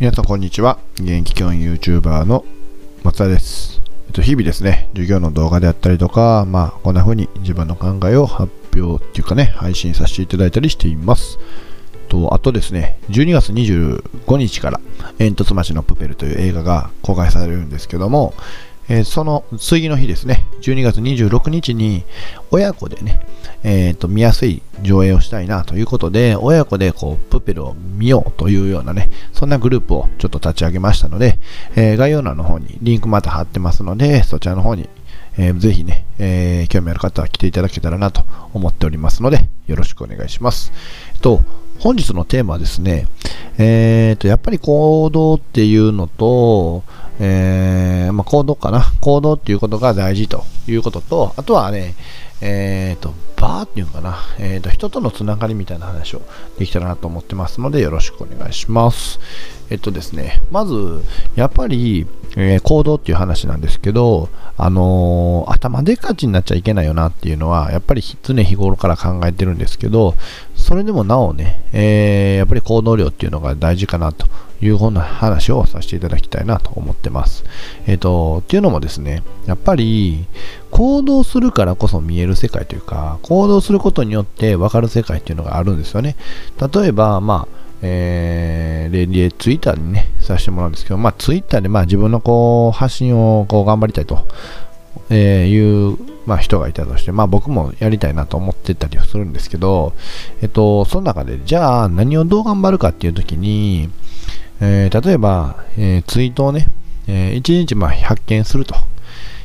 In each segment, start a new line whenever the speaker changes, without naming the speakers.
皆さんこんにちは。現役教員 YouTuber の松田です。えっと、日々ですね、授業の動画であったりとか、まあ、こんな風に自分の考えを発表っていうかね、配信させていただいたりしています。と、あとですね、12月25日から、煙突町のプペルという映画が公開されるんですけども、えーその次の日ですね、12月26日に親子でね、えーと見やすい上映をしたいなということで、親子でこうプペルを見ようというようなね、そんなグループをちょっと立ち上げましたので、えー概要欄の方にリンクまた貼ってますので、そちらの方に、えーぜひね、えー興味ある方は来ていただけたらなと思っておりますので、よろしくお願いします。えっと、本日のテーマはですね、えーと、やっぱり行動っていうのと、えーまあ、行動かな。行動っていうことが大事ということと、あとはね、えーと、バーっていうのかな。えーと、人とのつながりみたいな話をできたらなと思ってますので、よろしくお願いします。えっとですね、まず、やっぱり、え行動っていう話なんですけど、あの頭でっかちになっちゃいけないよなっていうのは、やっぱり常日頃から考えてるんですけど、それでもなおね、えやっぱり行動量っていうのが大事かなというふうな話をさせていただきたいなと思ってます。えっ、と、っていうのもですね、やっぱり行動するからこそ見える世界というか、行動することによって分かる世界っていうのがあるんですよね。例えば、まあ、えー、例でツイッターにね、させてもらうんですけど、まあ、ツイッターでまあ自分のこう発信をこう頑張りたいと、えーいう、まあ、人がいたとして、まあ、僕もやりたいなと思ってたりするんですけど、えっと、その中で、じゃあ何をどう頑張るかっていうときに、えー例えば、えーツイートをね、え1日まあ100件すると。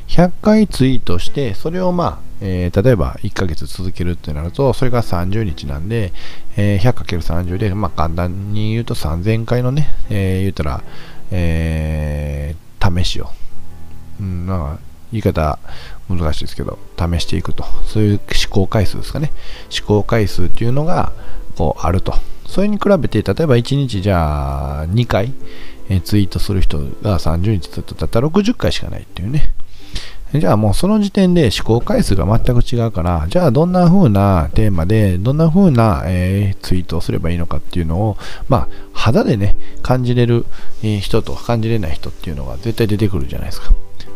100回ツイートして、それをまあ、えー例えば1ヶ月続けるってなると、それが30日なんで、えー 100×30 で、まあ簡単に言うと3000回のね、えー言ったら、えー試しを、うん、まあ言い方難しいですけど、試していくと。そういう試行回数ですかね。試行回数っていうのが、こう、あると。それに比べて、例えば1日じゃあ2回、えツイートする人が30日ずっとだった60回しかないっていうね。じゃあもうその時点で思考回数が全く違うから、じゃあどんな風なテーマで、どんな風な、えーツイートをすればいいのかっていうのを、まあ、肌でね、感じれるえー人と感じれない人っていうのが絶対出てくるじゃないですか。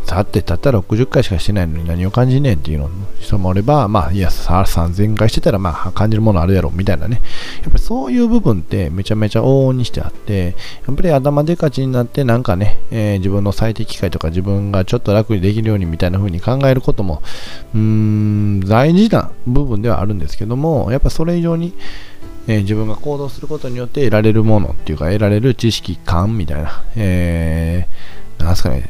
さて、たったら60回しかしてないのに何を感じねえっていうの人もおれば、まあ、いや、3000回してたら、まあ、感じるものあるやろ、みたいなね。やっぱりそういう部分ってめちゃめちゃ往々にしてあって、やっぱり頭でかちになって、なんかね、えー自分の最適解とか自分がちょっと楽にできるようにみたいな風に考えることも、うーん、大事な部分ではあるんですけども、やっぱそれ以上に、えー自分が行動することによって得られるものっていうか、得られる知識感みたいな、えー、なんすかね、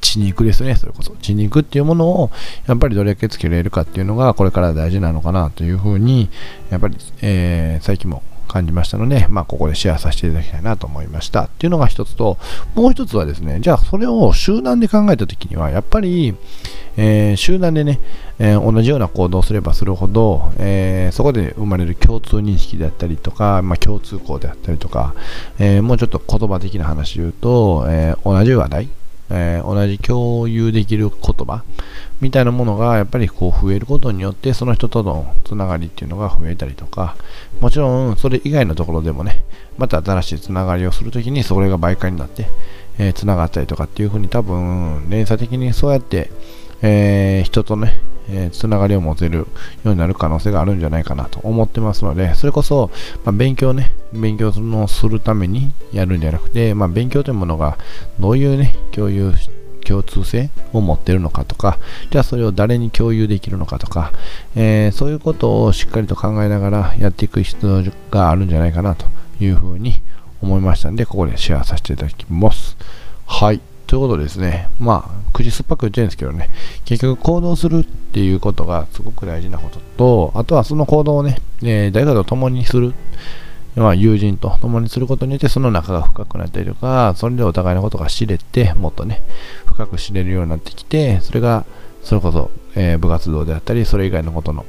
血肉ですね、それこそ。血肉っていうものを、やっぱりどれだけつけられるかっていうのが、これから大事なのかなというふうに、やっぱり、えー最近も感じましたので、まあ、ここでシェアさせていただきたいなと思いました。っていうのが一つと、もう一つはですね、じゃあそれを集団で考えたときには、やっぱり、えー集団でね、えー同じような行動をすればするほど、えーそこで生まれる共通認識であったりとか、まあ、共通項であったりとか、えーもうちょっと言葉的な話で言うと、えー同じ話題、えー同じ共有できる言葉みたいなものがやっぱりこう増えることによってその人とのつながりっていうのが増えたりとかもちろんそれ以外のところでもねまた新しいつながりをするときにそれが媒介になって、えーがったりとかっていうふうに多分連鎖的にそうやって、えー人とね、えーつながりを持てるようになる可能性があるんじゃないかなと思ってますのでそれこそ、まあ、勉強ね勉強のするためにやるんじゃなくて、まあ、勉強というものがどういうね共有共通性を持ってるのかとか、じゃあそれを誰に共有できるのかとか、えーそういうことをしっかりと考えながらやっていく必要があるんじゃないかなというふうに思いましたので、ここでシェアさせていただきます。はい。ということですね、まあ、口酸っぱく言ってるんですけどね、結局行動するっていうことがすごく大事なことと、あとはその行動をね、えー誰かと共にする。まあ、友人と共にすることによってその仲が深くなったりとか、それでお互いのことが知れて、もっとね、深く知れるようになってきて、それが、それこそ、えー部活動であったり、それ以外のことの、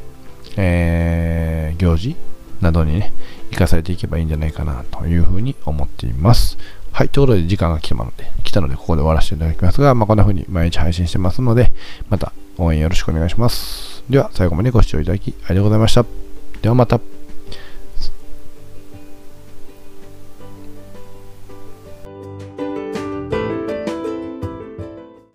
えー行事などにね、生かされていけばいいんじゃないかなというふうに思っています。はい、ということで時間が来たので、来たのでここで終わらせていただきますが、まあ、こんな風に毎日配信してますので、また応援よろしくお願いします。では、最後までご視聴いただきありがとうございました。ではまた。